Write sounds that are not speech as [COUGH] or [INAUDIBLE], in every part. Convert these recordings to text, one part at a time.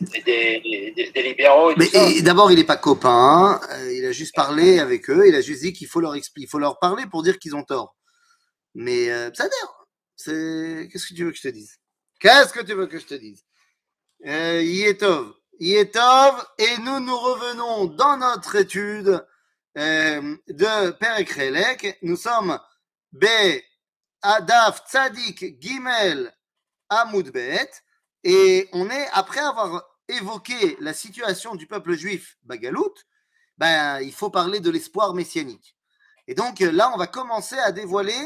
des, des, des, libéraux. Et Mais d'abord, il n'est pas copain. euh, il a juste parlé avec eux. Il a juste dit qu'il faut leur expliquer, il faut leur parler pour dire qu'ils ont tort. Mais euh, ça c'est qu'est-ce que tu veux que je te dise? Qu'est-ce que tu veux que je te dise? Euh, Yetov, Yetov, et nous nous revenons dans notre étude euh, de Perek Relek. Nous sommes B Adaf Tzadik Gimel Amoudbet. Et on est, après avoir évoqué la situation du peuple juif Bagalout, ben, il faut parler de l'espoir messianique. Et donc là, on va commencer à dévoiler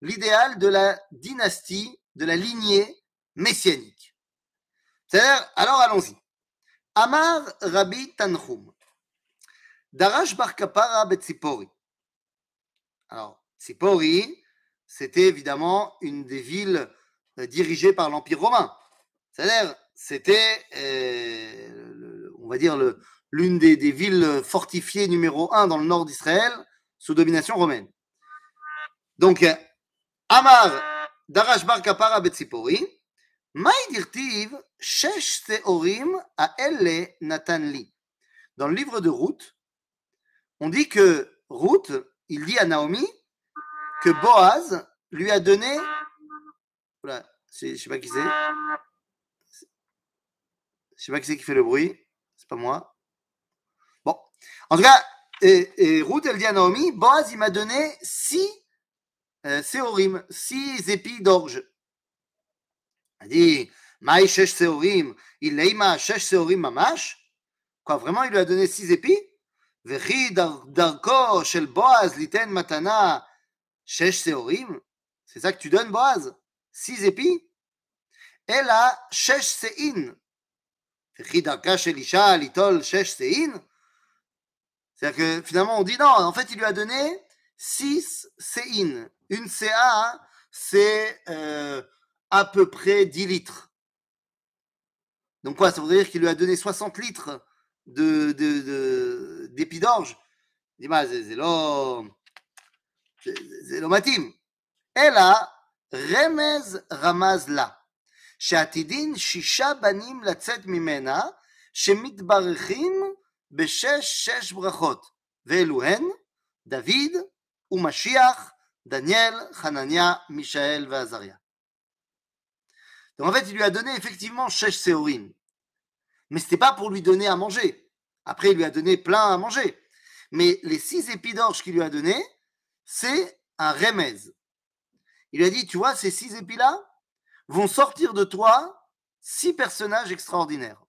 l'idéal de la dynastie, de la lignée messianique. C'est-à-dire, alors allons-y. Amar Rabbi Tanchum. Darash Bar Kapara. Alors, Tzipori, c'était évidemment une des villes euh, dirigées par l'Empire romain. C'est-à-dire, c'était, euh, on va dire, l'une des, villes fortifiées numéro un dans le nord d'Israël sous domination romaine. Donc, euh, Amar Darash Bar Kapara Betzipori, Maï dirtiv Shesh Seorim a Elle Natan Li. Dans le livre de Ruth, on dit que Ruth, il dit à Naomi que Boaz lui a donné. C'est- je sais pas qui c'est. Je sais pas qui c'est qui fait le bruit. C'est pas moi. Bon. En tout cas, et, Ruth, elle dit à Naomi, Boaz, il m'a donné six euh, séorim, six épis d'orge. Elle dit, Maï shesh séorim, il leima shesh séorim mamash. Quoi, vraiment, il lui a donné six épis Vechi darko shel Boaz liten matana shesh séorim. C'est ça que tu donnes, Boaz? Six épis Elle a shesh sein. Ri Darka Shelisha, Litol, Shesh, Sein. C'est-à-dire que finalement, on dit non, en fait, il lui a donné 6 Sein. Une CA, c'est euh, à peu près 10 litres. Donc quoi, ça voudrait dire qu'il lui a donné 60 litres de, de, de. Il dit, bah, c'est l'homme. C'est l'homme Et Remez Ramaz là. שעתידין שישה בנים לצאת ממנה, שמתברכים בשש שש ברכות, ואלו הן דוד ומשיח, דניאל, חנניה, מישאל ועזריה. Donc en fait, il lui a donné effectivement Shesh Seorim. Mais ce n'était pas pour lui donner à manger. Après, il lui a donné plein à manger. Mais les six épis d'orge qu'il lui a donné, c'est un remez. Il lui a dit, tu vois, ces six épis-là vont sortir de toi six personnages extraordinaires.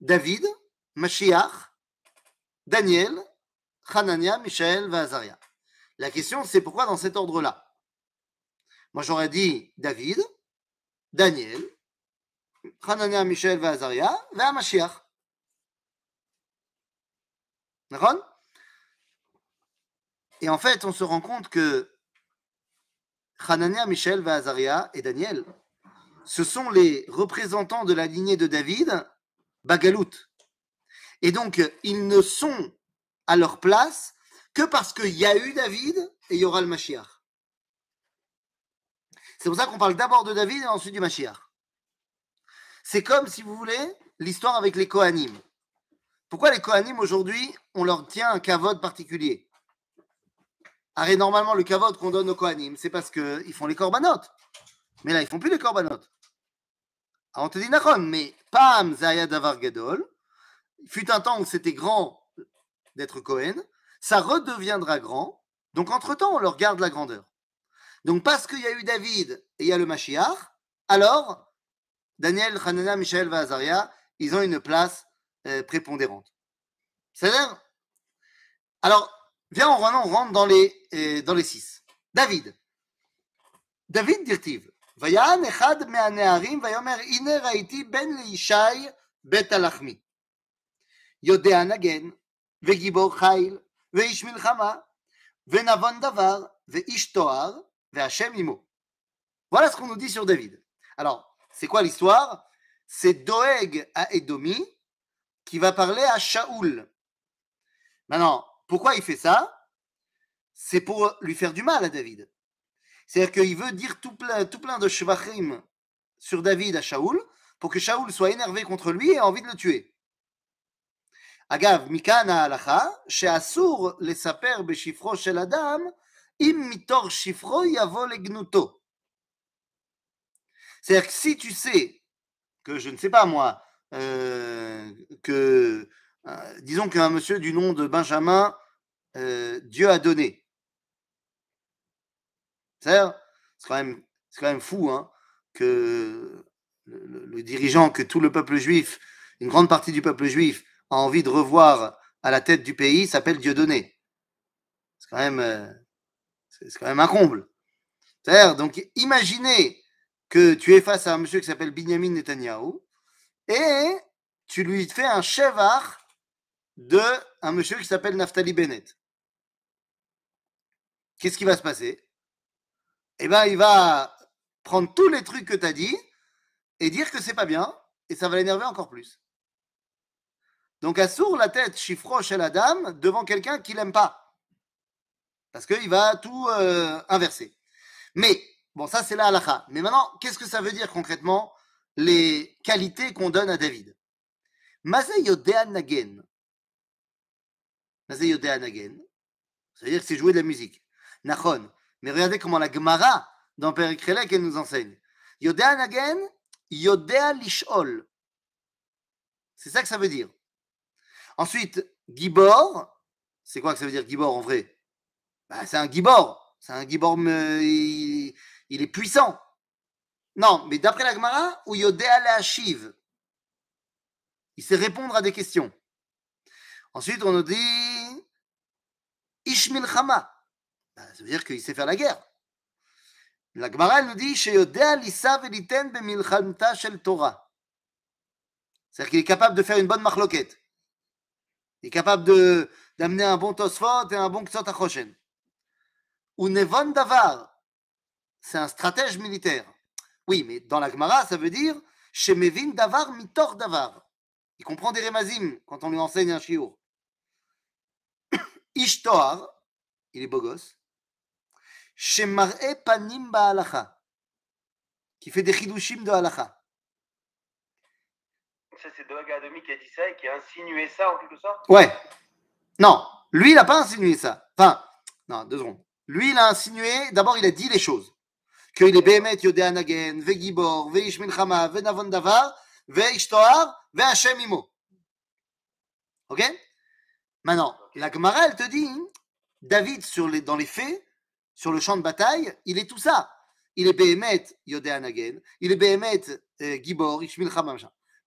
David, Mashiach, Daniel, Hanania, Michel Vazaria. La question, c'est pourquoi dans cet ordre-là? Moi, j'aurais dit David, Daniel, Hanania, Michel, Vazaria, Mashiach. Et en fait, on se rend compte que Hanania, Michel, Vazaria et Daniel, ce sont les représentants de la lignée de David, Bagalout. Et donc, ils ne sont à leur place que parce qu'il y a eu David et il y aura le Mashiach. C'est pour ça qu'on parle d'abord de David et ensuite du Mashiach. C'est comme, si vous voulez, l'histoire avec les Kohanim. Pourquoi les Kohanim, aujourd'hui, on leur tient un kavod particulier? Arrête, normalement, le kavod qu'on donne aux Kohanim, c'est parce qu'ils font les korbanot. Mais là, ils font plus les korbanot. Alors, on te dit, Nachon, mais Pam Zaya Davar Gadol, fut un temps où c'était grand d'être Kohen, ça redeviendra grand, donc entre-temps, on leur garde la grandeur. Donc, parce qu'il y a eu David et il y a le Mashiach, alors, Daniel, Hanana, Michel, Vazaria, ils ont une place euh, prépondérante. C'est-à-dire Alors, viens, on rentre, on rentre dans, les, euh, dans les six. David. David dirtiv. ויען אחד מהנערים ויאמר הנה ראיתי בן לישי בית הלחמי. יודע נגן וגיבור חיל ואיש מלחמה ונבון דבר ואיש תואר והשם עמו. Voilà ce qu'on nous dit sur David. Alors, c'est quoi l'histoire C'est Doeg à Edomi qui va parler à Shaoul. Maintenant, pourquoi il fait ça? C'est pour lui faire du mal à David. C'est-à-dire qu'il veut dire tout plein, tout plein de shvachim sur David à Shaoul pour que Shaoul soit énervé contre lui et ait envie de le tuer. Agav, mikana halacha, she'asur lesaper beshifro shel adam, im mitor shifro yavo. C'est-à-dire que si tu sais que, je ne sais pas moi, euh, que, euh, disons qu'un monsieur du nom de Benjamin, euh, Dieu a donné. C'est quand, même, quand même fou hein, que le, dirigeant, que tout le peuple juif, une grande partie du peuple juif, a envie de revoir à la tête du pays s'appelle quand même, c'est quand même un comble. Donc imaginez que tu es face à un monsieur qui s'appelle Binyamin Netanyahu et tu lui fais un chevar de un monsieur qui s'appelle Naftali Bennett. Qu'est-ce qui va se passer? Eh bien, il va prendre tous les trucs que tu as dit et dire que c'est pas bien et ça va l'énerver encore plus. Donc, assour la tête chiffroche chez la dame devant quelqu'un qui l'aime pas. Parce qu'il va tout euh, inverser. Mais Bon, ça, c'est la halakha. Mais maintenant, qu'est-ce que ça veut dire concrètement les qualités qu'on donne à David? Nagen. C'est-à-dire que c'est jouer de la musique. Nachon. Mais regardez comment la Gemara dans Père Krelek, elle nous enseigne. Yodea Nagen, Lishol. C'est ça que ça veut dire. Ensuite, Gibor. C'est quoi que ça veut dire Gibor en vrai? Bah, C'est un Gibor. C'est un Gibor il est puissant. Non, mais d'après la Gemara, ou Yodea Shiv, il sait répondre à des questions. Ensuite, on nous dit Ben, ça veut dire qu'il sait faire la guerre. La Gemara, nous dit Torah. C'est-à-dire qu'il est capable de faire une bonne marloquette. Il est capable d'amener un bon Tosfot et un bon Ksot Achoshen. Ou Nevon Davar c'est un stratège militaire. Oui, mais dans la Gemara, ça veut dire Shemevin davar mitor davar. Il comprend des remazim quand on lui enseigne un shiur. Ishtoar, il est beau gosse. Shemar'e panim ba'alacha, qui fait des chidushim de halacha. Ça, c'est Doag Adomi qui a dit ça et qui a insinué ça en quelque sorte? Ouais. Non, lui, il n'a pas insinué ça. Enfin, non, deux secondes. Lui, il a insinué, d'abord, il a dit les choses qu'il est Bémet Yodé Nagen, Vegibor, Veish Milchama, Venavon Davar, Veish Toar, Ve'Hashem Imo. Ok? Maintenant, la Gemara, elle te dit, David, sur les, dans les faits, sur le champ de bataille, il est tout ça. Il est Bémet Yodé Nagen, il est Bémet euh, Gibor, Ish Milchama,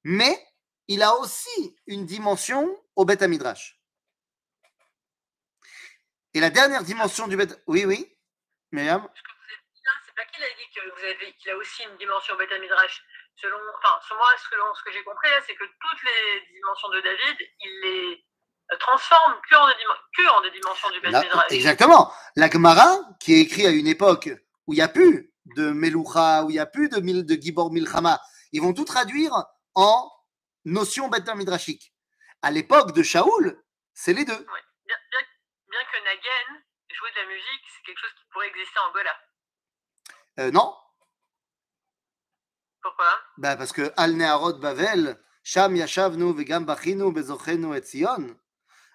mais il a aussi une dimension au Beth Midrash. Et la dernière dimension du Beth... Oui, oui, Myriam? C'est pas qu'il a dit qu'il a aussi une dimension bêta midrash. Selon, enfin, selon moi, selon ce que j'ai compris c'est que toutes les dimensions de David, il les transforme que en des, que en des dimensions du bêta midrash. Exactement. La Gemara, qui est écrit à une époque où il n'y a plus de Meloucha, où il n'y a plus de, de Gibor Milchama, ils vont tout traduire en notion bêta midrashique. À l'époque de Shaoul, c'est les deux. Bien, bien, que Nagen, jouer de la musique, c'est quelque chose qui pourrait exister en Gola. Euh, non. Pourquoi? Bah Parce que Al Neharot Bavel, Sham Yashavnu Vegam Bachinu Bezochenu et Zion,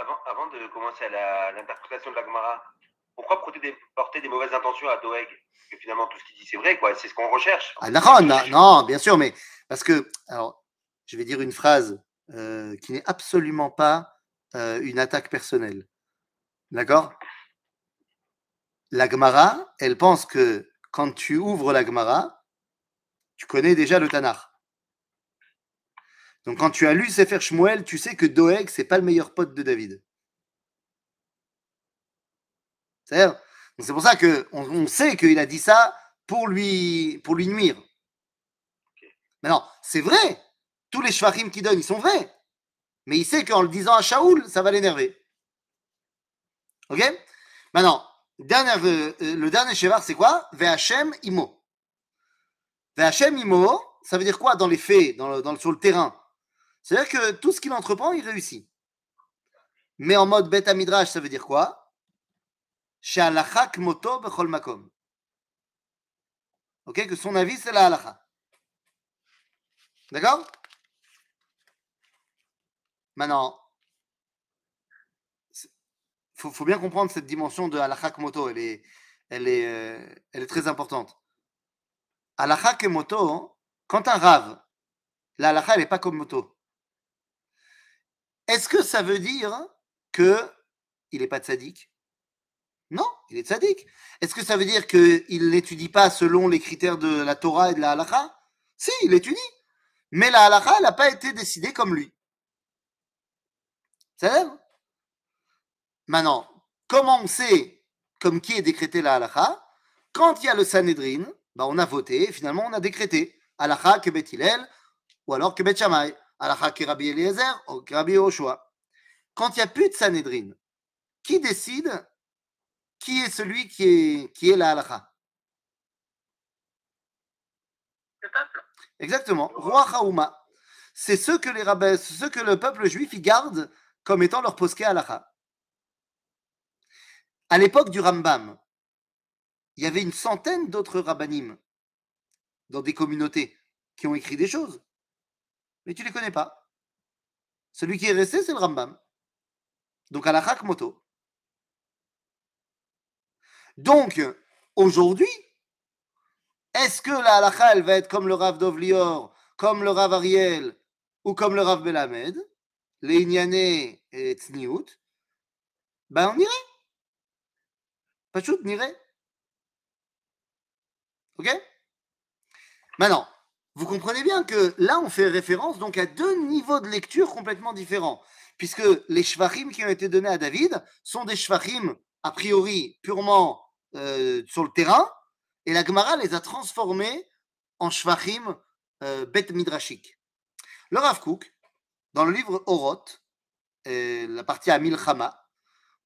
avant, avant de commencer à l'interprétation de la Gemara, pourquoi porter des, porter des mauvaises intentions à Doeg? Parce que finalement, tout ce qu'il dit, c'est vrai, quoi. C'est ce qu'on recherche. Ah, non, non, bien sûr, mais parce que, alors, je vais dire une phrase euh, qui n'est absolument pas euh, une attaque personnelle. D'accord? La Gemara, elle pense que quand tu ouvres la Gemara, tu connais déjà le Tanakh. Donc quand tu as lu Sefer Shmuel, tu sais que Doeg, c'est pas le meilleur pote de David. C'est pour ça qu'on on sait qu'il a dit ça pour lui, pour lui nuire. Maintenant, c'est vrai, tous les shvachim qu'il donne, ils sont vrais. Mais il sait qu'en le disant à Shaoul, ça va l'énerver. Ok? Maintenant, euh, euh, le dernier chevar, c'est quoi? Ve'Hachem imo. Ve'Hachem imo, ça veut dire quoi dans les faits, dans le, sur le terrain? C'est-à-dire que tout ce qu'il entreprend, il réussit. Mais en mode bêta midrash, ça veut dire quoi? Moto bechol makom. Ok Que son avis, c'est la halacha. D'accord? Maintenant, il faut, bien comprendre cette dimension de halakha moto. Euh, elle est très importante. Halakha moto, quand un rave, la halakha, elle n'est pas comme moto. Est-ce que ça veut dire que il n'est pas sadique? Non, il est sadique. Est-ce que ça veut dire qu'il n'étudie pas selon les critères de la Torah et de la halakha? Si, il étudie. Mais la halakha, n'a pas été décidée comme lui. C'est Maintenant, comment on sait comme qui est décrété la halakha? Quand il y a le Sanhedrin, bah on a voté et finalement on a décrété halakha que Bet ou alors que Bet Shammai, halakha que Rabbi Eliezer ou Rabbi Yoshua. Quand il n'y a plus de Sanhedrin, qui décide qui est celui qui est, qui est la halakha Le peuple. Exactement. Roi Haouma. C'est ce que les rabbins, ce que le peuple juif y garde comme étant leur poské halakha. À l'époque du Rambam, il y avait une centaine d'autres rabbanim dans des communautés qui ont écrit des choses. Mais tu ne les connais pas. Celui qui est resté, c'est le Rambam. Donc, halakha moto. Donc, aujourd'hui, est-ce que la halakha, elle va être comme le Rav Dovlior, comme le Rav Ariel ou comme le Rav Belamed, les et Tzniout Ben, on irait. Pachout n'irait. Ok? Maintenant, vous comprenez bien que là, on fait référence donc à deux niveaux de lecture complètement différents. Puisque les shvachim qui ont été donnés à David sont des shvachim a priori purement euh, sur le terrain, et la Gemara les a transformés en shvachim euh, bet midrashik. Le Rav Kook, dans le livre Oroth, la partie à Milchama,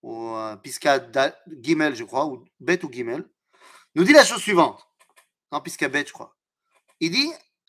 ou un Pisca Gimel, je crois, ou Bet ou Gimel, nous dit la chose suivante. Non, Pisca Bet, je crois. Il dit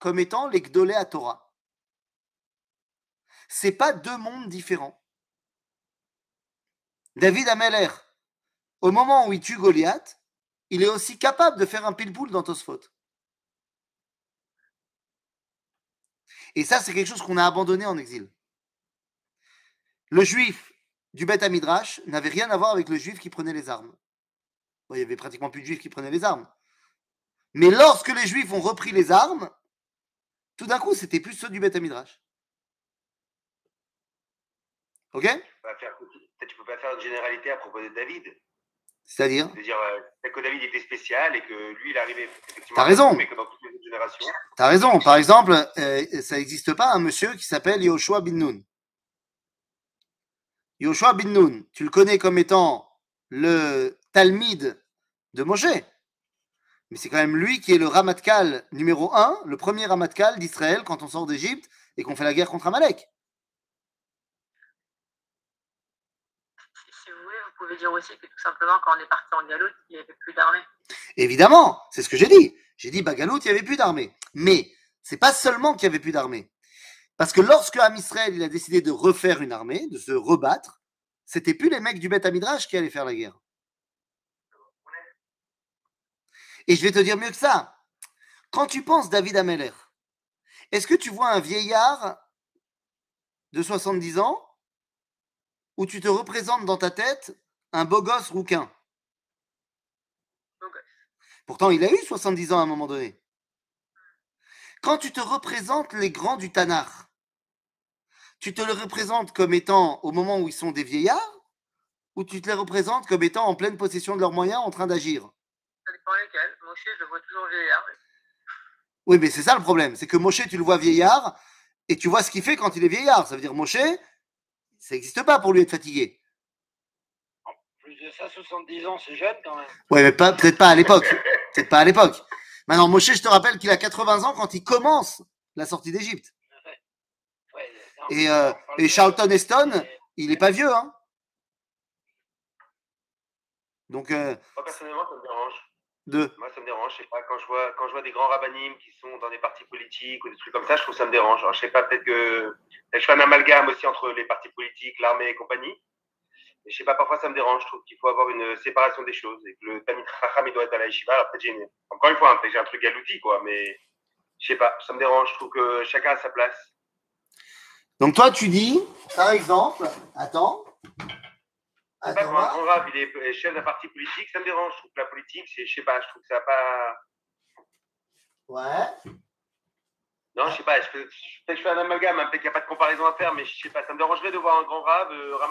comme étant les Gdolé à Torah. C'est pas deux mondes différents. David Ameller, au moment où il tue Goliath, il est aussi capable de faire un pile-poule dans Tosfot. Et ça, c'est quelque chose qu'on a abandonné en exil. Le juif du Beth Midrash n'avait rien à voir avec le juif qui prenait les armes. il y avait pratiquement plus de juifs qui prenaient les armes. Mais lorsque les juifs ont repris les armes, tout d'un coup, c'était plus ceux du Beth Midrash. Ok? Tu peux pas faire une généralité à propos de David. C'est-à-dire? C'est-à-dire euh, que David était spécial et que lui, il arrivait effectivement. T'as raison. Mais que dans toutes les autres générations. T'as raison. Par exemple, euh, ça n'existe pas un monsieur qui s'appelle Yoshua bin Nun. Yoshua bin Nun, tu le connais comme étant le Talmide de Moshe? Mais c'est quand même lui qui est le Ramatkal numéro 1, le premier Ramatkal d'Israël quand on sort d'Égypte et qu'on fait la guerre contre Amalek. Si vous voulez, vous pouvez dire aussi que tout simplement quand on est parti en Galoute, il n'y avait plus d'armée. Évidemment, c'est ce que j'ai dit. J'ai dit, bah Galoute, il n'y avait plus d'armée. Mais c'est pas seulement qu'il n'y avait plus d'armée. Parce que lorsque Am Israël il a décidé de refaire une armée, de se rebattre, c'était plus les mecs du Beth Midrash qui allaient faire la guerre. Et je vais te dire mieux que ça. Quand tu penses David Ameller, est-ce que tu vois un vieillard de 70 ans ou tu te représentes dans ta tête un beau gosse rouquin? Pourtant, il a eu 70 ans à un moment donné. Quand tu te représentes les grands du Tanakh, tu te les représentes comme étant au moment où ils sont des vieillards ou tu te les représentes comme étant en pleine possession de leurs moyens en train d'agir? Ça dépend lesquels. Moshe, je le vois toujours vieillard. Oui, mais c'est ça le problème. C'est que Moshe, tu le vois vieillard et tu vois ce qu'il fait quand il est vieillard. Ça veut dire Moshe, ça n'existe pas pour lui être fatigué. Plus de ça, 70 ans, c'est jeune quand même. Oui, mais pas- peut-être pas à l'époque. Peut-être pas à l'époque. Maintenant, Moshe, je te rappelle qu'il a 80 ans quand il commence la sortie d'Égypte. Ouais, Et, euh, et Charlton Heston, Mais- il est pas vieux, hein. Donc, euh, Moi, personnellement, ça me dérange. De. Moi, ça me dérange. Je sais pas, quand je vois, quand je vois des grands rabbinim qui sont dans des partis politiques ou des trucs comme ça, je trouve que ça me dérange. Alors, je sais pas, peut-être que je fais un amalgame aussi entre les partis politiques, l'armée et compagnie. Mais je sais pas, parfois ça me dérange. Je trouve qu'il faut avoir une séparation des choses et que le Tamit Chacham, il doit être à la yeshiva. Alors, peut-être j'ai une- encore une fois, hein, peut-être j'ai un truc à l'outil, quoi, mais je sais pas, ça me dérange. Je trouve que chacun a sa place. Donc, toi, tu dis, par exemple, attends. C'est pas Attends, quand un rab, il est chef d'un parti politique, ça me dérange. Je trouve que la politique, c'est, je sais pas, je trouve que ça a pas. Ouais. Non, je sais pas, peut-être que je fais un amalgame, hein, peut-être qu'il n'y a pas de comparaison à faire, mais je sais pas, ça me dérangerait de voir un grand rab euh, voilà,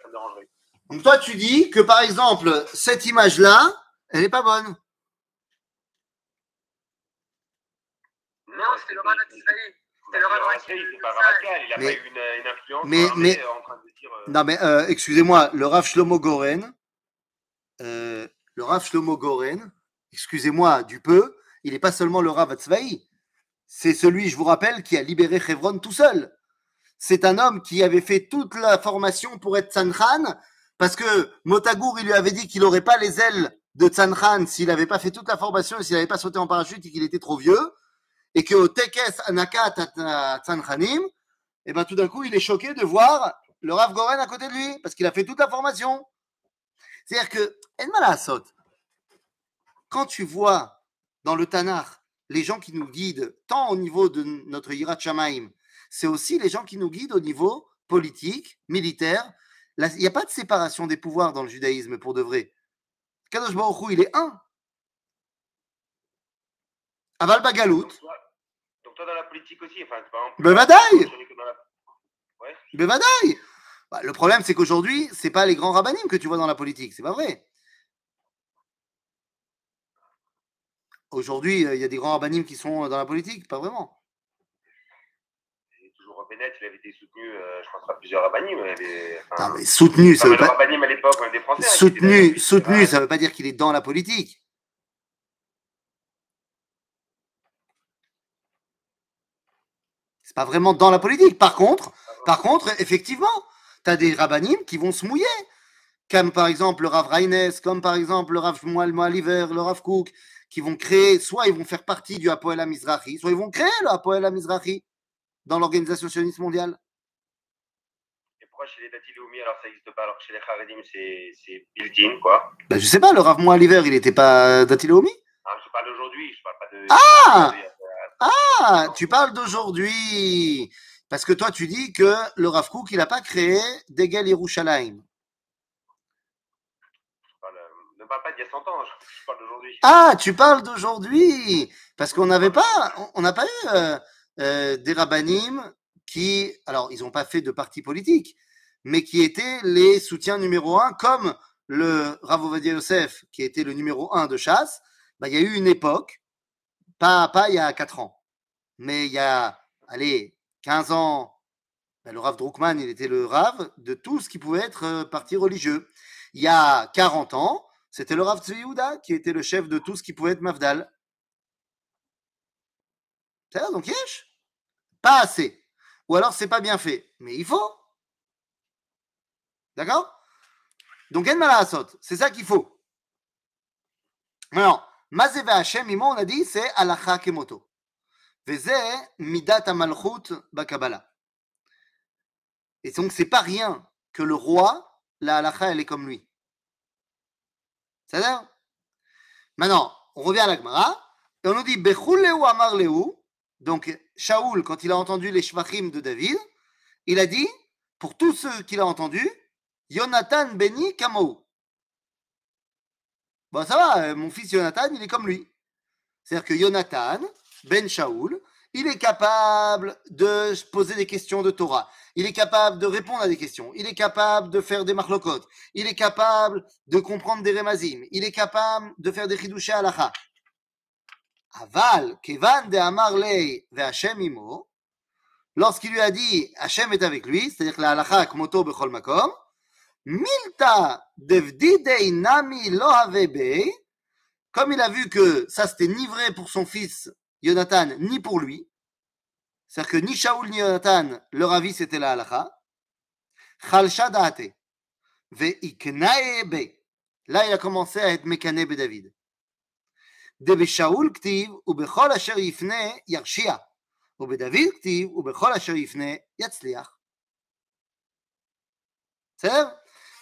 ça me dérangerait. Donc, toi, tu dis que, par exemple, cette image-là, elle est pas bonne. Non, c'était le Rav Tzvaï. Mais- pas eu une, une influence mais- euh, en train de dire. euh, Non, mais euh, excusez-moi, le Rav Shlomo Goren, euh, le Rav Shlomo Goren, excusez-moi du peu, il n'est pas seulement le Rav Atzvaï, c'est celui, je vous rappelle, qui a libéré Hebron tout seul. C'est un homme qui avait fait toute la formation pour être Tzanhan, parce que Motagour, il lui avait dit qu'il n'aurait pas les ailes de Tzanhan s'il n'avait pas fait toute la formation et s'il n'avait pas sauté en parachute et qu'il était trop vieux, et qu'au Tekes Anakat Tzanchanim, et ben tout d'un coup, il est choqué de voir le Rav Goren à côté de lui, parce qu'il a fait toute la formation. C'est-à-dire que, quand tu vois dans le Tanakh les gens qui nous guident, tant au niveau de notre Yirat Shamaim, c'est aussi les gens qui nous guident au niveau politique, militaire. Il n'y a pas de séparation des pouvoirs dans le judaïsme pour de vrai. Kadosh Baruch Hu, il est un. Aval Bagalout, donc, toi, dans la politique aussi, enfin, par exemple. Bevadaï Ouais. Bah, Le problème, c'est qu'aujourd'hui, c'est pas les grands rabbinim que tu vois dans la politique, c'est pas vrai. Aujourd'hui, euh, il y a des grands rabbinim qui sont dans la politique, pas vraiment. Bennett, il avait été soutenu, euh, je pense, par plusieurs rabbinim. enfin, soutenu, ça veut pas. à l'époque, des Français. hein, Soutenu, ça veut pas dire qu'il est dans la politique. C'est pas vraiment dans la politique. Par contre, par contre, effectivement, tu as des rabbinim qui vont se mouiller. Comme par exemple le Rav Reines, comme par exemple le Rav Shmuel Moaliver, le Rav Cook, qui vont créer, soit ils vont faire partie du Apoel Mizrahi, soit ils vont créer le Apoel Mizrahi dans l'organisation sioniste mondiale. Et pourquoi chez les Dati Leumi, alors ça n'existe pas, alors que chez les Haredim, c'est built-in, quoi? Ben, je sais pas, le Rav Moaliver, il n'était pas Datilomi Hein, Je parle d'aujourd'hui, je parle pas de. Ah Ah, tu parles d'aujourd'hui. Parce que toi, tu dis que le Rav Kook, il n'a pas créé Degel Yerushalayim. euh, Ne parle pas d'il y a 100 ans, je, parle d'aujourd'hui. Ah, tu parles d'aujourd'hui. Parce qu'on n'avait pas, on- on n'a pas eu euh, euh, des rabbinim qui, alors, ils n'ont pas fait de parti politique, mais qui étaient les soutiens numéro un, comme le Rav Ovadia Yosef, qui était le numéro un de chasse. Bah, il y a eu une époque, pas, pas il y a 4 ans, mais il y a, allez, 15 ans, bah, le Rav Druckmann, il était le Rav de tout ce qui pouvait être euh, parti religieux. Il y a 40 ans, c'était le Rav Tzvi qui était le chef de tout ce qui pouvait être Mafdal. C'est ça, donc yesh? Pas assez. Ou alors c'est pas bien fait. Mais il faut. D'accord? Donc en malasot, c'est ça qu'il faut. Alors, Mazé Hashem, on a dit, c'est alacha kemoto. Veze midat amalchut bakabala. Et donc, c'est pas rien que le roi, la halacha, elle est comme lui. C'est-à-dire Maintenant, on revient à la Gemara, et on nous dit Bechul Lehu Amar Lehu? Donc, Shaoul, quand il a entendu les Shvachim de David, il a dit, pour tous ceux qu'il a entendus, Yonatan Beni Kamou. Bon, ça va, euh, mon fils Yonatan, il est comme lui. C'est-à-dire que Yonatan, Ben Shaoul, il est capable de poser des questions de Torah, il est capable de répondre à des questions, il est capable de faire des marlokotes, il est capable de comprendre des remazim, il est capable de faire des chidushé halacha. Aval, kevan de amar lei ve Hashem imo, lorsqu'il lui a dit Hashem est avec lui, c'est-à-dire que la halacha kmoto bechol makom, Milta Nami Lohavebe, comme il a vu que ça c'était ni vrai pour son fils Jonathan, ni pour lui, c'est-à-dire que ni Shaoul ni Jonathan, leur avis c'était la halakha, Chalcha Daate, Veiknaebe, là il a commencé à être mécanebe David. Debe Shaoul Ktiv, ou Bechol Asher Yifne Yarshia, ou Bechol C'est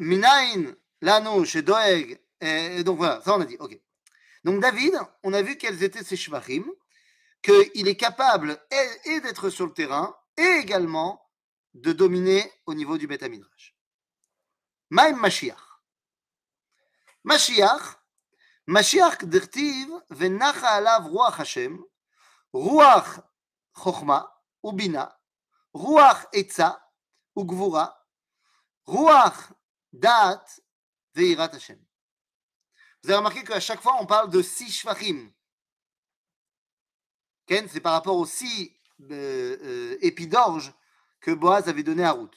Minain, lano, chez Doeg, et donc voilà, ça on a dit, ok. Donc David, on a vu quels étaient ses shvachim, qu'il est capable et, d'être sur le terrain, et également de dominer au niveau du Beth. Maïm Mashiach. Mashiach, Mashiach d'irtiv venacha alav ruach Hashem, ruach chokhma ubina, ruach etza ugvura, ruach da'at veirat Hashem. Vous avez remarqué qu'à chaque fois on parle de six shvachim. Ken, c'est par rapport aux six euh, euh, épis d'orge que Boaz avait donné à Ruth.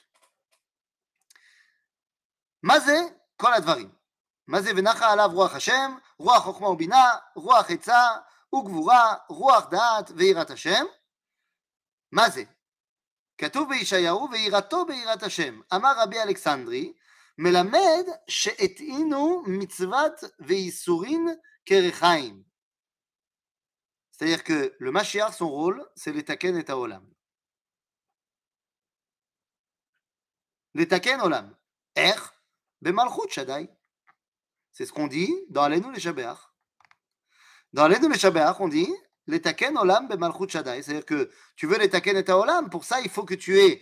Mazé, kol advarim. Mazé venacha alav ruach Hashem, ruach chokma ubina, ruach etza, ugvura, ruach da'at, veirat Hashem. Mazé. כתוב בישעיהו, ויראתו ביראת השם. אמר רבי אלכסנדרי, מלמד שהטעינו מצוות וייסורין כרחיים. C'est-à-dire que le Mashiach, son rôle, c'est l'étaken et haolam. L'étaken olam. Er, bemalchut shadai. C'est ce qu'on dit dans Alenu le Shabeach. Dans Alenu le Shabeach, on dit l'étaken olam bemalchut shadai. C'est-à-dire que tu veux l'étaken et haolam, pour ça, il faut que tu aies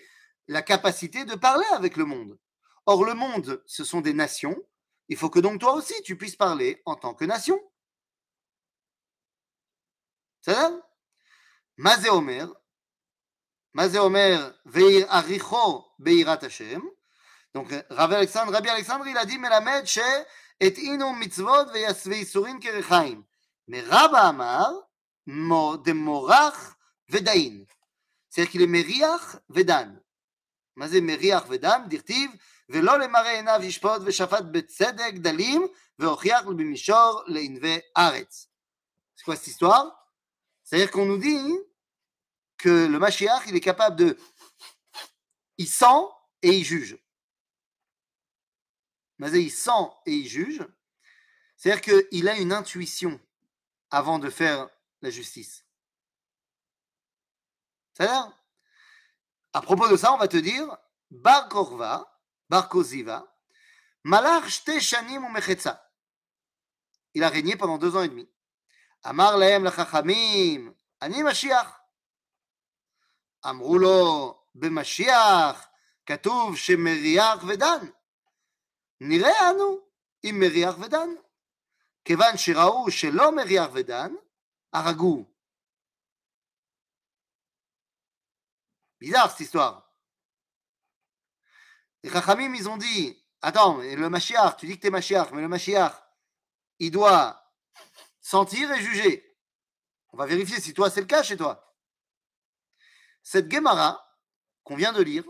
la capacité de parler avec le monde. Or, le monde, ce sont des nations. Il faut que donc toi aussi, tu puisses parler en tant que nation. Ça Mazé Omer. Mazé Omer, Veir Aricho Beirat Hashem. Donc, Rabbi Alexandre, Rabbi Alexandre, il a dit, Melamed, She, Et Inu Mitzvot Veisurin Kerechaim. Mais Rabba Amar, de Morach Vedain. C'est-à-dire qu'il est Meriach Vedan. Mazé Meriach Vedan, dirtiv, ולא למראה עיניו ישפוט ושפט בצדק דלים והוכיח במישור לענבי ארץ. C'est quoi cette histoire C'est-à-dire qu'on nous dit que le Mashiach, il est capable de... Il sent et il juge. Mais il sent et il juge. C'est-à-dire qu'il a une intuition avant de faire la justice. C'est-à-dire, à propos de ça, on va te dire, Bar Korva, Bar Koziva, Malach Shte Shanim Umechetza. Il a régné pendant deux ans et demi. אמר להם לחכמים, אני משיח. אמרו לו, במשיח כתוב שמריח ודן. נראה אנו אם מריח ודן. כיוון שראו שלא מריח ודן, הרגו. Bizarre cette histoire. Les Chachamim, ils ont dit Attends, le Mashiach, tu dis que t'es Mashiach, mais le Mashiach, il doit sentir et juger. On va vérifier si toi c'est le cas chez toi. Cette Gemara qu'on vient de lire,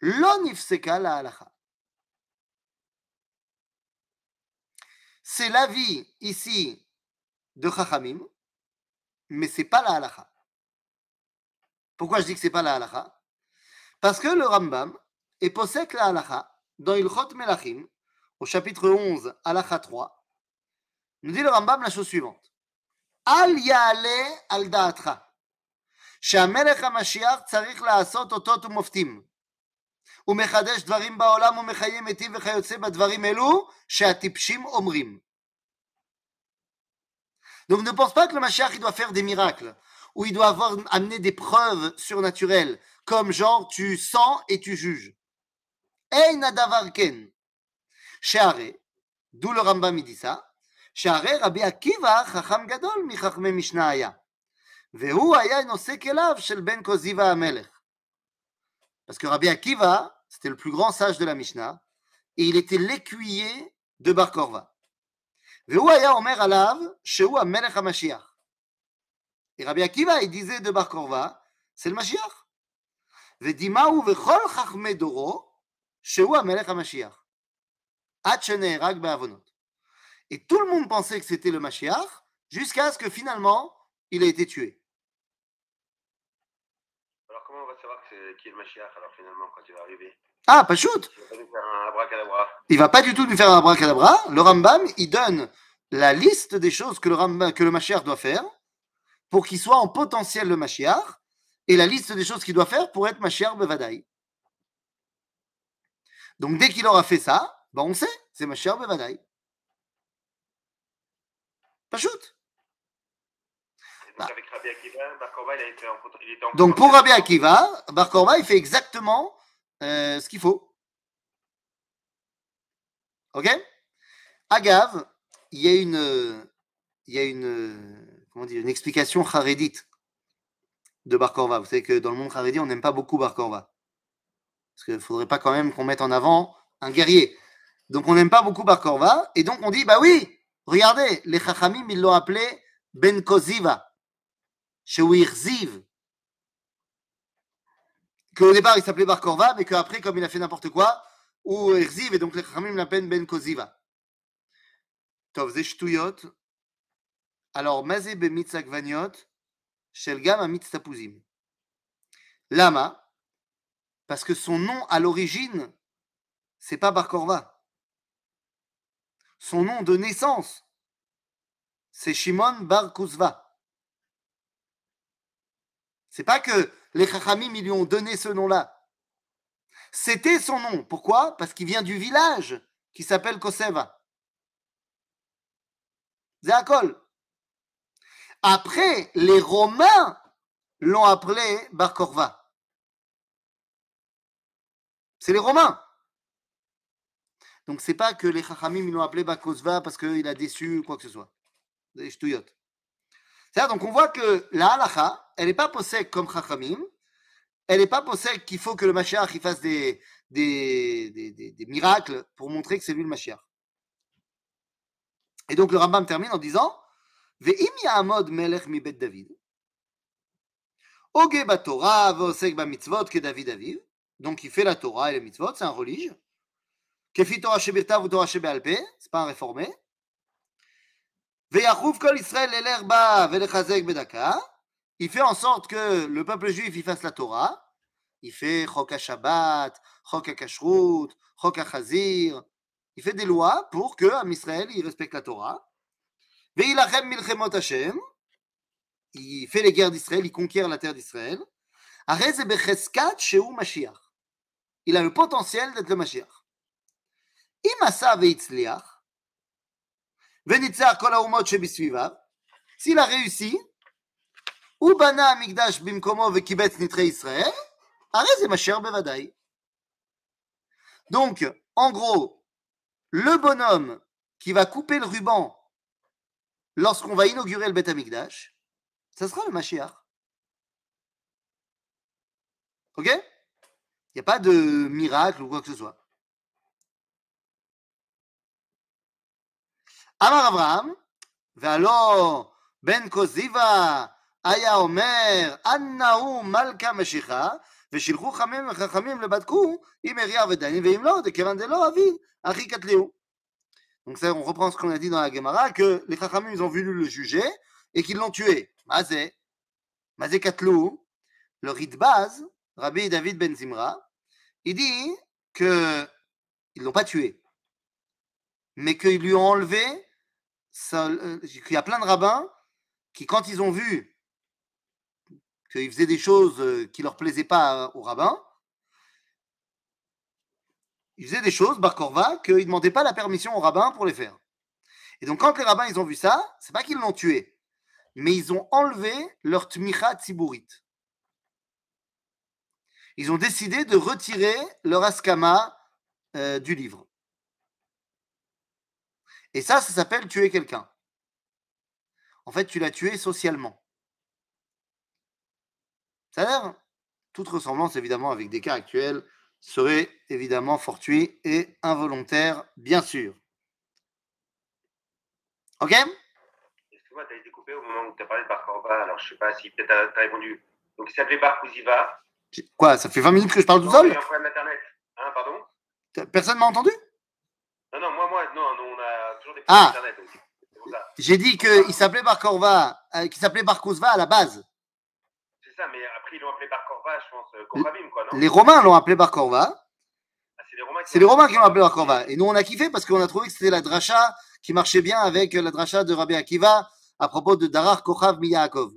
l'onifseka la halacha. C'est l'avis ici de Chachamim, mais c'est pas la halacha. Pourquoi je dis que c'est pas la halacha? Parce que le Rambam est possède la halacha dans Ilchot Melachim, au chapitre 11, halacha 3, nous dit le Rambam la chose suivante. אל יעלה על דעתך שהמלך המשיח צריך לעשות אותות ומופתים. הוא מחדש דברים בעולם ומחיה מתים וכיוצא בדברים אלו שהטיפשים אומרים. Donc ne pense pas que le Mashiach il doit faire des miracles, ou il doit avoir amené des preuves surnaturelles, comme genre tu sens et tu juges. Ein adavar ken. Sheare, d'où le Rambam il dit ça, שהרי רבי עקיבא חכם גדול מחכמי משנה היה, והוא היה נושא כליו של בן קוזיבה המלך. Parce que Rabbi Akiva, c'était le plus grand sage de la Mishnah, et il était l'écuyer de Bar Korva. והוא היה אומר עליו שהוא המלך המשיח. Et Rabbi Akiva, il disait de Bar Korva, c'est le Mashiach. ודימהו וכל חכמי דורו, Shehu Amalek HaMashiach. Et tout le monde pensait que c'était le Mashiach jusqu'à ce que finalement il a été tué. Alors comment on va savoir qui est le Mashiach alors finalement quand il va arriver? Ah, pas shoot Il va pas nous faire un abracadabra. Il va pas du tout nous faire un abracadabra. Le Rambam, il donne la liste des choses que le, Rambam, que le Mashiach doit faire pour qu'il soit en potentiel le Mashiach et la liste des choses qu'il doit faire pour être Mashiach Bevadaï. Donc dès qu'il aura fait ça, ben on sait, c'est Mashiach Bevadaï. Pas shoot donc Bah. pour Rabbi Akiva, Bar Korba, il fait exactement euh, ce qu'il faut. Ok? Agave, il y a une, il y a une, comment dire, une explication charédite de Bar. Vous savez que dans le monde charédi, on n'aime pas beaucoup Bar. Parce qu'il ne faudrait pas quand même qu'on mette en avant un guerrier. Donc on n'aime pas beaucoup Barkorva Et donc on dit, bah oui, regardez, les Chachamim, ils l'ont appelé Ben Koziva. Shewirziv. Qu'au départ, il s'appelait Barkorva mais qu'après, comme il a fait n'importe quoi, ou Irziv, et donc les Chachamim l'appellent Ben Koziva. Tov, ze shtuyot. Alors, mazé be mitzakvaniot, shelgam a mitztapuzim. Lama, parce que son nom à l'origine, c'est pas Bar Korva. Son nom de naissance, c'est Shimon Bar Kuzva. C'est pas que les Chachamim lui ont donné ce nom-là. C'était son nom. Pourquoi? Parce qu'il vient du village qui s'appelle Koseva. Zéakol. Après, les Romains l'ont appelé Bar Korva. C'est les Romains. Donc c'est pas que les Chachamim l'ont appelé Bar Kosva parce qu'il a déçu quoi que ce soit. Des ch'touillottes. C'est-à-dire, donc on voit que la halacha, elle n'est pas possède comme Chachamim, elle n'est pas possède qu'il faut que le Mashiach il fasse des, des, des, des- miracles pour montrer que c'est lui le Mashiach. Et donc le Rambam termine en disant Ve'im ya'amod melech mi bet David, oge Torah ve'osek mitzvot ke David aviv, donc il fait la Torah et les mitzvot, c'est un religieux. Kefi Torah shebirtav ou Torah shebe'alpe, c'est pas un réformé. Ve'yachouv kol Israël eler ba ve'lechazek bedaka, il fait en sorte que le peuple juif il fasse la Torah. Il fait Chok Shabbat, Chok Kashrut, Chok Chazir. Il fait des lois pour que Am Israël il respecte la Torah. Ve'ilachem milchemot Hashem. Il fait les guerres d'Israël, il conquiert la terre d'Israël. Arez becheskat sheu Mashiach il a le potentiel d'être le Mashiach. S'il a réussi, Ubana Amigdash Bimkomo Vekibetz Nitre Israël, Arez et Mashiach Bevadaï. Donc, en gros, le bonhomme qui va couper le ruban lorsqu'on va inaugurer le Beth Amigdash, ça sera le Mashiach. Ok? Il n'y a pas de miracle ou quoi que ce soit. Amar Abraham, והלא בן כוזיבה היה אומר, אנא הוא מלכה משיחה, ושילחו חכמים וחכמים לבדקו אם אריה ודני, ואם לא, דכיוון דלא אבי, אחי קטליהו. Donc ça, on reprend ce qu'on a dit dans la Gemara, que les Chachamim, ils ont voulu le juger et qu'ils l'ont tué. Mazé, Mazé Katlou, le Ritbaz, Rabbi David Ben Zimra, il dit que ils l'ont pas tué, mais qu'ils lui ont enlevé, euh, qu'il y a plein de rabbins qui, quand ils ont vu qu'ils faisaient des choses euh, qui leur plaisaient pas au rabbin, ils faisaient des choses, Bar Korva, qu'ils ne demandaient pas la permission au rabbin pour les faire. Et donc, quand les rabbins ils ont vu ça, c'est pas qu'ils l'ont tué, mais ils ont enlevé leur tmicha tziburit. Ils ont décidé de retirer leur askama euh, du livre. Et ça, ça s'appelle tuer quelqu'un. En fait, tu l'as tué socialement. Ça a l'air toute ressemblance, évidemment, avec des cas actuels serait évidemment fortuit et involontaire, bien sûr. Ok? Excuse-moi, tu as été coupé au moment où tu as parlé de Bar Korva, alors je sais pas si peut-être tu as, répondu. Donc il s'appelait Bar Kouziva. Quoi Ça fait 20 minutes que je parle tout seul. Hein, pardon Personne m'a entendu Non, non, moi, moi, non, nous, on a toujours des problèmes Ah. ça. J'ai dit qu'il s'appelait Bar Korva, euh, qu'il s'appelait à la base. C'est ça, mais après ils l'ont appelé Bar Korva, je pense, euh, Kochavim, quoi, non Les Romains l'ont appelé Bar Korva. Ah, c'est les Romains qui l'ont appelé Bar Korva. Et nous, on a kiffé parce qu'on a trouvé que c'était la dracha qui marchait bien avec la dracha de Rabbi Akiva à propos de Darar Kochav Miyaakov.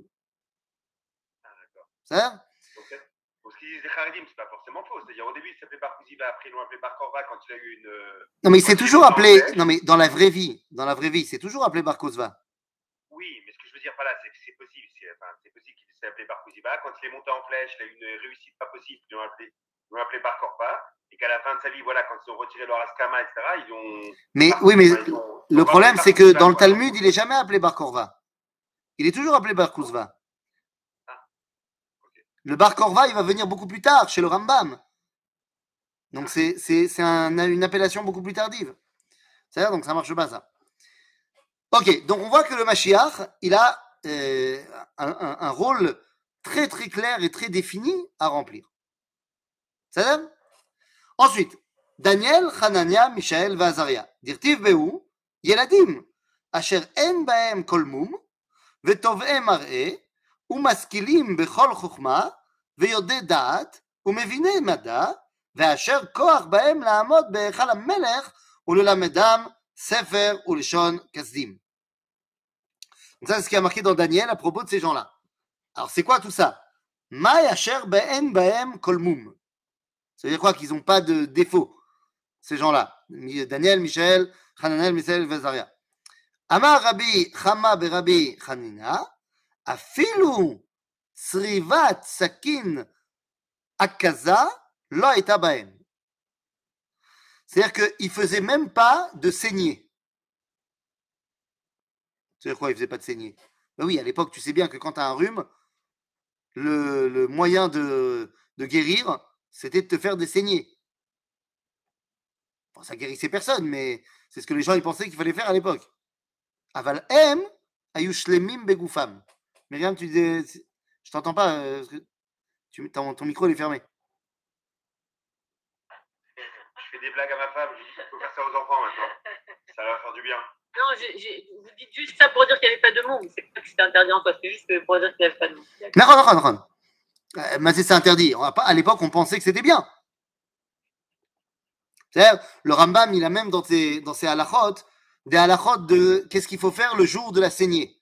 Ah, d'accord. Ça Ok. Parce qu'ils disent les c'est pas forcément faux. C'est-à-dire au début, il s'appelait Kouziva, après ils l'ont appelé Bar Korva quand il a eu une. euh, Non, mais il s'est il toujours appelé. Non, mais dans la vraie vie, dans la vraie vie, c'est toujours appelé Bar Kouzva. Oui, mais ce que je veux dire par là, c'est que c'est possible. C'est enfin, possible qu'il s'est appelé Bar Kouziba. Quand il est monté en flèche, il a eu une réussite pas possible. Ils l'ont appelé, ils l'ont appelé Bar Korva. Et qu'à la fin de sa vie, voilà, quand ils ont retiré leur askama, etc., ils ont. Mais oui, mais ont- le problème, c'est que dans le. Talmud, il est jamais appelé Bar Korva. Il est toujours appelé Bar Kouzva. Le Bar Korva, il va venir beaucoup plus tard, chez le Rambam. Donc c'est, une appellation beaucoup plus tardive. C'est-à-dire, donc ça marche pas ça. Ok, donc on voit que le Mashiach, il a euh, un, rôle très très clair et très défini à remplir. Ça donne Ensuite, Daniel, Hanania, Michael, Vazaria. Dirtiv Beou, Yeladim, Asher En Baem Kolmum, Vetovem Ar'e, ומשכילים בכל חוכמה ויודעי דעת ומביני מדע ואשר כוח בהם לעמוד בהיכל המלך וללמדם ספר ולשון כסדים. Donc ça, c'est ce qui a marqué dans Daniel à propos de ces gens-là. Alors, c'est quoi tout ça Maï asher be'en baem kol mum. Ça veut dire quoi Qu'ils n'ont pas de défaut, ces gens-là. Mi- Daniel, Michel, Hananel, Michel, Vazaria. Amar Rabbi Chama Berabi Hanina, afilu srivat sakin akaza lo eta baem. C'est-à-dire qu'ils ne faisaient même pas de saignée. C'est-à-dire quoi, ils ne faisaient pas de saignée? Ben oui, à l'époque, tu sais bien que quand tu as un rhume, le, moyen de, guérir, c'était de te faire des saignées. Bon, ça guérissait personne, mais c'est ce que les gens ils pensaient qu'il fallait faire à l'époque. Aval em ayushlemim begoufam. Myriam, tu disais, je t'entends pas, euh, parce que tu, ton, ton micro il est fermé. Je fais des blagues à ma femme, je dis qu'il faut faire ça aux enfants maintenant. Ça va faire du bien. Non, j'ai- vous dites juste ça pour dire qu'il n'y avait pas de mots. C'est pas que c'était interdit en soi, c'est juste pour dire qu'il n'y avait pas de mots. Non, non, non, non. Euh, Mais c'est interdit. On va pas- À l'époque, on pensait que c'était bien. C'est-à-dire, le Rambam, il a même dans ses, dans ses halachot, des halachot de qu'est-ce qu'il faut faire le jour de la saignée.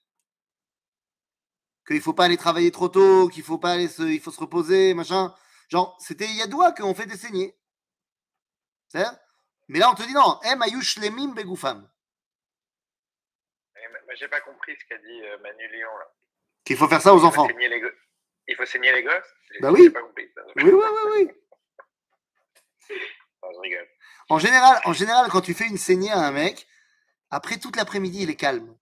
Qu'il ne faut pas aller travailler trop tôt, qu'il faut pas aller se, il faut se reposer, machin. Genre, c'était Yadoua qu'on fait des saignées. Mais là, on te dit non, em ayush lemim begoufam. Moi, j'ai pas compris ce qu'a dit euh, Manu Léon. Là. Qu'il faut faire ça aux Il faut enfants. Il faut saigner les gosses? Bah oui. Pas compris ça. Oui, oui, oui, oui. [LAUGHS] Non, je rigole. En général, en général, quand tu fais une saignée à un mec, après toute l'après-midi, il est calme.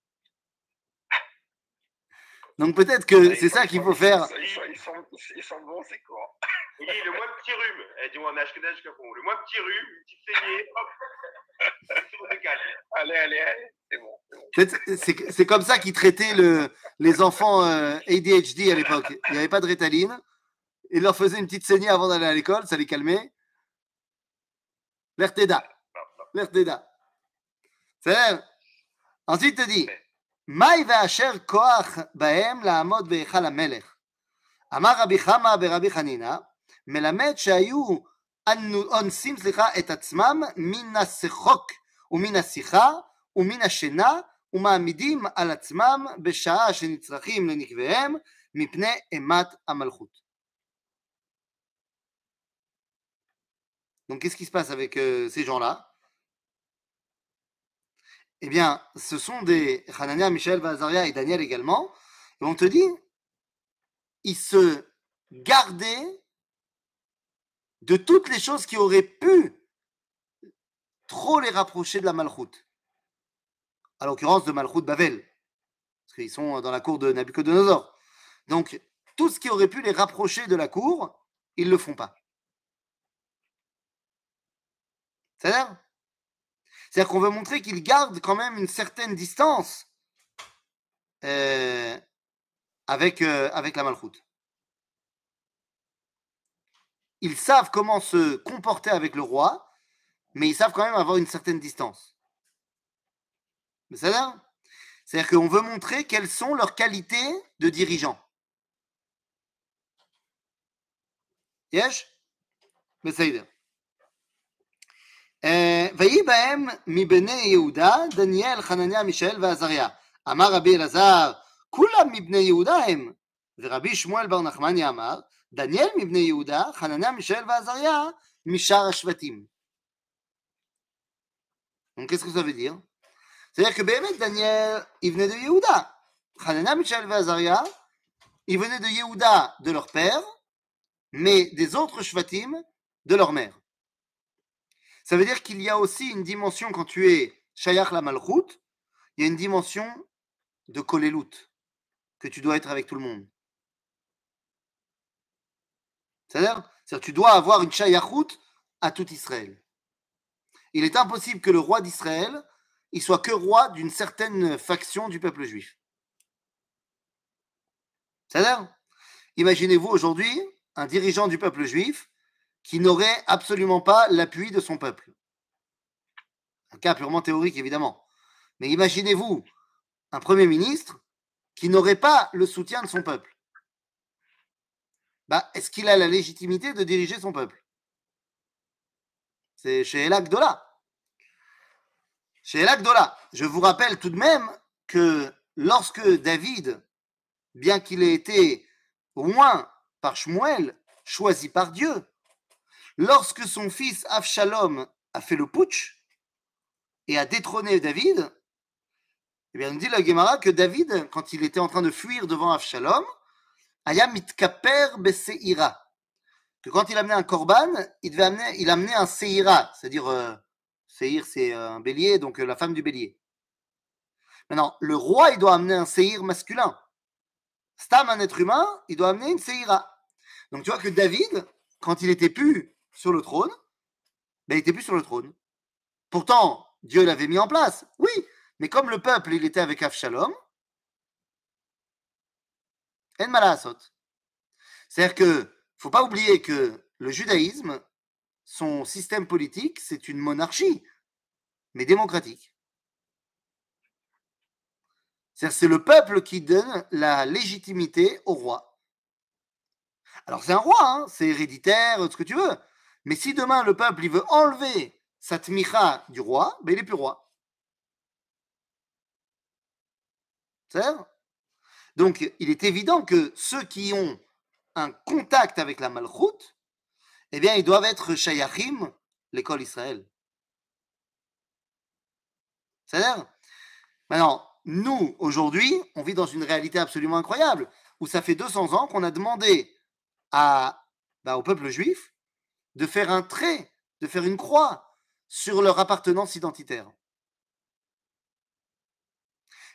Donc peut-être que Ils c'est ça qu'il faut faire. Ils sont, bons, c'est court. Il dit le moins petit rhume. Elle dit on a capon. Le moins petit rhume, une petite saignée, hop. [LAUGHS] Allez, allez, allez. C'est bon. c'est comme ça qu'ils traitaient le, les enfants euh, ADHD à l'époque. Il n'y avait pas de rétaline. Ils leur faisaient une petite saignée avant d'aller à l'école, ça les calmait. L'Erteda. L'Erteda. C'est Ensuite, il te dit, מהי ואשר כוח בהם לעמוד בהיכל המלך? אמר רבי חמא ברבי חנינא, מלמד שהיו אנו- אונסים סליחה, את עצמם מן השחוק ומן השיחה ומן השינה ומעמידים על עצמם בשעה שנצרכים לנקביהם מפני אימת המלכות. Donc qu'est-ce qui se passe avec euh, ces gens-là Eh bien, ce sont des Hanania, Michel, Vazaria et Daniel également. Et on te dit, ils se gardaient de toutes les choses qui auraient pu trop les rapprocher de la Malchoute. À l'occurrence de Malchoute Bavel. Parce qu'ils sont dans la cour de Nabucodonosor. Donc, tout ce qui aurait pu les rapprocher de la cour, ils ne le font pas. C'est-à-dire c'est-à-dire qu'on veut montrer qu'ils gardent quand même une certaine distance euh, euh, avec, la malchoute. Ils savent comment se comporter avec le roi, mais ils savent quand même avoir une certaine distance. Mais ça? C'est-à-dire qu'on veut montrer quelles sont leurs qualités de dirigeants. Yes? Mais ça? ויהי בהם מבני יהודה דניאל, חנניה, מישאל ועזריה. אמר רבי אלעזר, כולם מבני יהודה הם. ורבי שמואל בר נחמניה אמר, דניאל מבני יהודה, חנניה, מישאל ועזריה משאר השבטים. Donc qu'est-ce que ça veut dire C'est-à-dire que באמת Daniel, il venait de Yehuda. Hanania, Michel et Azaria, ils venaient de Yehuda de leur père, mais des autres Shvatim de leur mère. Ça veut dire qu'il y a aussi une dimension, quand tu es Shayach la Malchut, il y a une dimension de Kolelut, que tu dois être avec tout le monde. C'est-à-dire, c'est-à-dire tu dois avoir une Shayachut à tout Israël. Il est impossible que le roi d'Israël, il soit que roi d'une certaine faction du peuple juif. C'est-à-dire, imaginez-vous aujourd'hui un dirigeant du peuple juif qui n'aurait absolument pas l'appui de son peuple. Un cas purement théorique, évidemment. Mais imaginez-vous un Premier ministre qui n'aurait pas le soutien de son peuple. Bah, Est-ce qu'il a la légitimité de diriger son peuple? C'est chez El Agdola. Chez El Agdola. Je vous rappelle tout de même que lorsque David, bien qu'il ait été moins par Shmuel, choisi par Dieu, lorsque son fils Avshalom a fait le putsch et a détrôné David, eh bien, dit la Gemara que David, quand il était en train de fuir devant Avshalom, aya mitkaper beseira. Que quand il amenait un korban, il devait amener, il amenait un seira, c'est-à-dire euh, seir, c'est un bélier, donc euh, la femme du bélier. Maintenant, le roi, il doit amener un seir masculin. Stam, un être humain, il doit amener une seira. Donc tu vois que David, quand il était plus sur le trône, il n'était plus sur le trône. Pourtant, Dieu l'avait mis en place, oui, mais comme le peuple, il était avec Avshalom, en malasot. C'est-à-dire que faut pas oublier que le judaïsme, son système politique, c'est une monarchie, mais démocratique. C'est-à-dire c'est le peuple qui donne la légitimité au roi. Alors c'est un roi, hein, c'est héréditaire, ce que tu veux. Mais si demain le peuple veut enlever sa tmicha du roi, ben il n'est plus roi. C'est Donc il est évident que ceux qui ont un contact avec la malchoute, eh bien ils doivent être shayachim, l'école Israël. C'est-à-dire Maintenant, nous, aujourd'hui, on vit dans une réalité absolument incroyable, où ça fait 200 ans qu'on a demandé bah, au peuple juif de faire un trait, de faire une croix sur leur appartenance identitaire.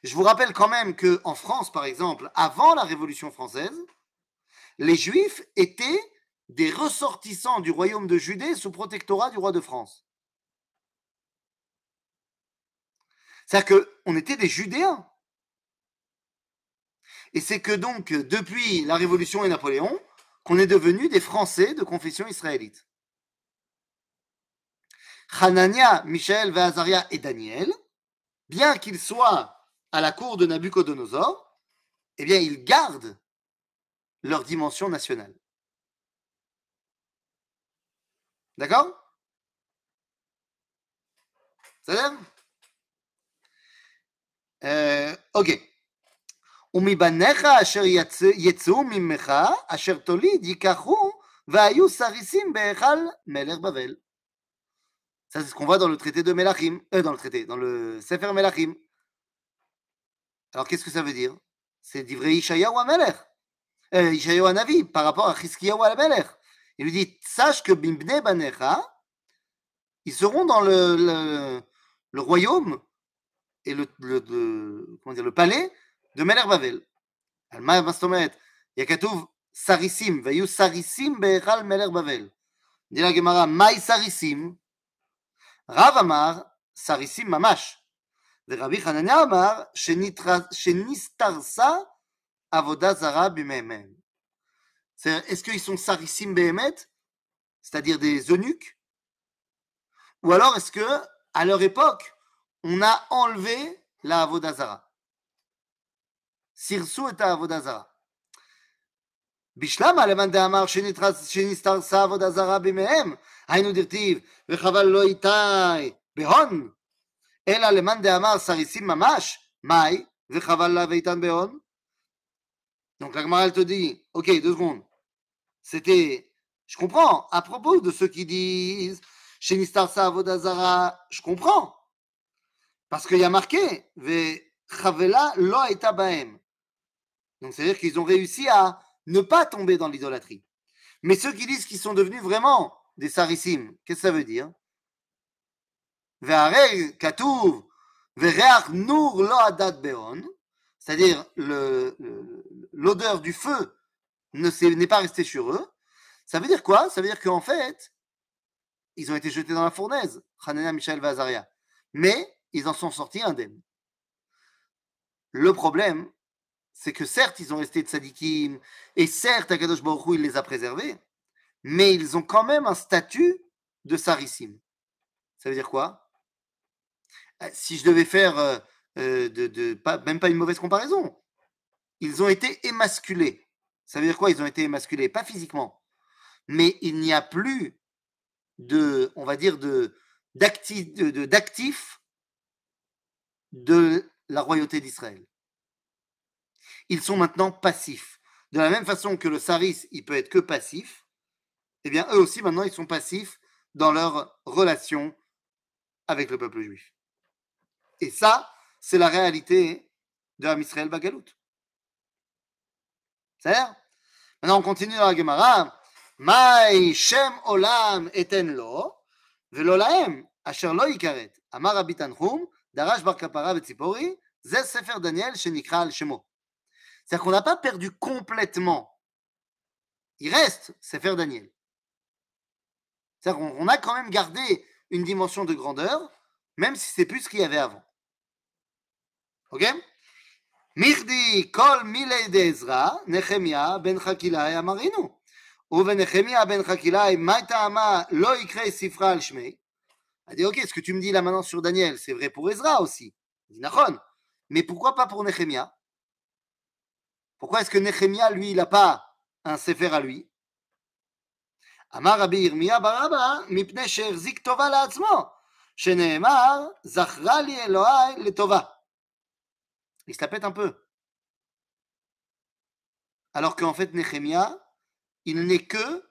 Je vous rappelle quand même que en France, par exemple, avant la Révolution française, les Juifs étaient des ressortissants du royaume de Judée sous protectorat du roi de France. C'est-à-dire qu'on était des Judéens. Et c'est que donc, depuis la Révolution et Napoléon, qu'on est devenus des Français de confession israélite. Hanania, Michel, Vazaria et Daniel, bien qu'ils soient à la cour de Nabucodonosor, eh bien, ils gardent leur dimension nationale. D'accord C'est-à-dire אה, אוקיי. ומבניך אשר יצ- יצאו ממך, אשר תוליד ייקחו, והיו סריסים בהיכל מלך בבל. Ça, c'est ce qu'on voit dans le traité de Melachim, euh, dans le traité, dans le Sefer Melachim. Alors, qu'est-ce que ça veut dire? C'est d'ivrer Ishaya ou Amelech. Euh, Ishaya ou Anavi, par rapport à Chizkiya ou Amelech. Il lui dit Sache que Bimbne Banecha, ils seront dans le, le, royaume et le, comment dire, le palais de Meler Bavel. Alma Mastomet, Yakatouv Sarissim, Vayu Sarissim Be'echal Meler Bavel. Dit la Gemara Maï Sarissim. Rav Amar, Sarissim Mamash. De Rabbi Hanania Amar, Shenistarsa Avodazara Bimemem. Est-ce qu'ils sont Sarissim Behemet, c'est-à-dire des eunuques? Ou alors est-ce que, à leur époque, on a enlevé la Avodazara Sirsou est à Avodazara. Bishlam, Alamanda Amar, Shenistarsa Avodazara Bimehem. היינו דרטיב, וחבל לא איתי בהון, אלא למאן דאמר סריסים ממש, מאי, וחבל לה ואיתן בהון. Donc la Gemara elle te dit, ok, deux secondes, c'était, je comprends, à propos de ceux qui disent chez Nistarsa Avodazara, je comprends, parce qu'il y a marqué, ve chavela lo aita baem. Donc c'est-à-dire qu'ils ont réussi à ne pas tomber dans l'idolâtrie. Mais ceux qui disent qu'ils sont devenus vraiment des sarissim, qu'est-ce que ça veut dire? C'est-à-dire l'odeur du feu n'est pas restée sur eux. Ça veut dire quoi? Ça veut dire qu'en fait, ils ont été jetés dans la fournaise, Hanania, Michel et Azaria. Mais ils en sont sortis indemnes. Le problème, c'est que certes, ils ont resté tzadikim, et certes, Akadosh Baruch Hu, il les a préservés, mais ils ont quand même un statut de sarissim. Ça veut dire quoi? Euh, Si je devais faire euh, euh, de, même pas une mauvaise comparaison, ils ont été émasculés. Ça veut dire quoi? Ils ont été émasculés, pas physiquement, mais il n'y a plus de, on va dire, de- d'actifs de la royauté d'Israël. Ils sont maintenant passifs. De la même façon que le saris, il peut être que passif, eh bien, eux aussi, maintenant, ils sont passifs dans leur relation avec le peuple juif. Et ça, c'est la réalité de Amisraël Bagalout. C'est-à-dire Maintenant, on continue dans la Gemara. Shem Olam eten lo, asher lo. Amar Darash Bar Kapara Sefer Daniel Shemo. C'est-à-dire qu'on n'a pas perdu complètement. Il reste Sefer Daniel. C'est-à-dire qu'on a quand même gardé une dimension de grandeur, même si c'est plus ce qu'il y avait avant. Ok? Mirdi kol mile d'Ezra, Nechemia ben Chakilai amarinu. Ben Nechemia ben Chakilai maitama lo ikre sifra al shmei. Elle dit, ok, ce que tu me dis là maintenant sur Daniel, c'est vrai pour Ezra aussi. Mais pourquoi pas pour Nechemia? Pourquoi est-ce que Nechemia, lui, il n'a pas un Sefer à lui? אמר רבי ירמיה ברבא, מפני שהחזיק טובה לעצמו, שנאמר, זכרה לי אלוהי לטובה. Il se la pète un peu. Alors qu'en fait, Nehemia, il n'est que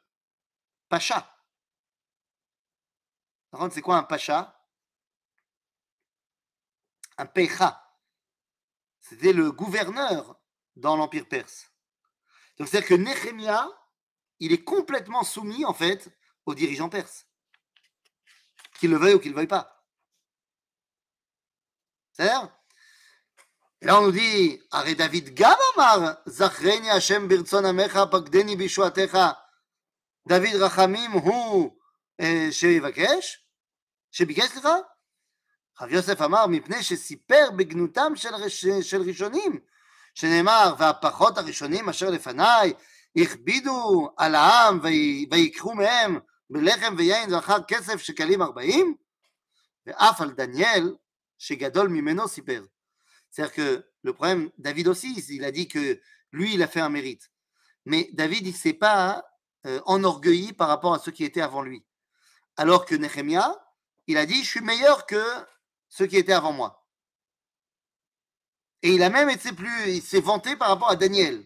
pacha. Par contre, c'est quoi un pacha Un pecha. C'était le gouverneur dans l'Empire perse. Donc c'est-à-dire que Nehemia, il est complètement soumis en fait aux dirigeants perses. Qu'il le veuille ou qu'il ne le veuille pas. C'est-à-dire Et là on nous dit, Arrête David Gab Amar, Zachreni Hashem Birtzon Amecha, Pagdeni Bishuatecha, David Rachamim Hu שיבקש, שביקש סליחה, רב יוסף אמר מפני שסיפר בגנותם של, רש, של ראשונים, שנאמר והפחות הראשונים אשר לפניי הכבידו על העם וי- ויקחו מהם בלחם ויין ואחר כסף שקלים ארבעים, ואף על דניאל שגדול ממנו סיפר. C'est-à-dire que le problème, David aussi, il a dit que lui, il a fait un mérite. Mais David, il ne s'est pas euh, enorgueilli par rapport à ceux qui étaient avant lui. Alors que Nehemia, il a dit, je suis meilleur que ceux qui étaient avant moi. Et il a même été plus, il s'est vanté par rapport à Daniel.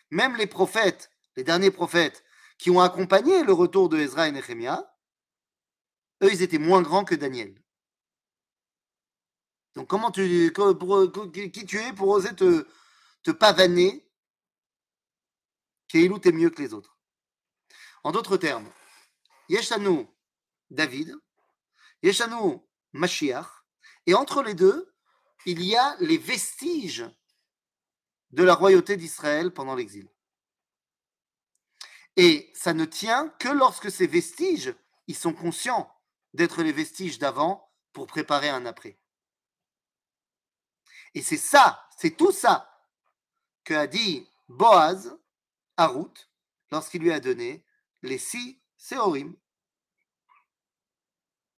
même les prophètes, les derniers prophètes, qui ont accompagné le retour de Ezra et Nehemiah, eux, ils étaient moins grands que Daniel. Donc, comment tu, qui tu es pour oser te, te pavaner? Keilou, t'es mieux que les autres. En d'autres termes, Yeshanu David, Yeshanu Mashiach, et entre les deux, il y a les vestiges de la royauté d'Israël pendant l'exil. Et ça ne tient que lorsque ces vestiges, ils sont conscients d'être les vestiges d'avant pour préparer un après. Et c'est ça, c'est tout ça que a dit Boaz à Ruth lorsqu'il lui a donné les six séorim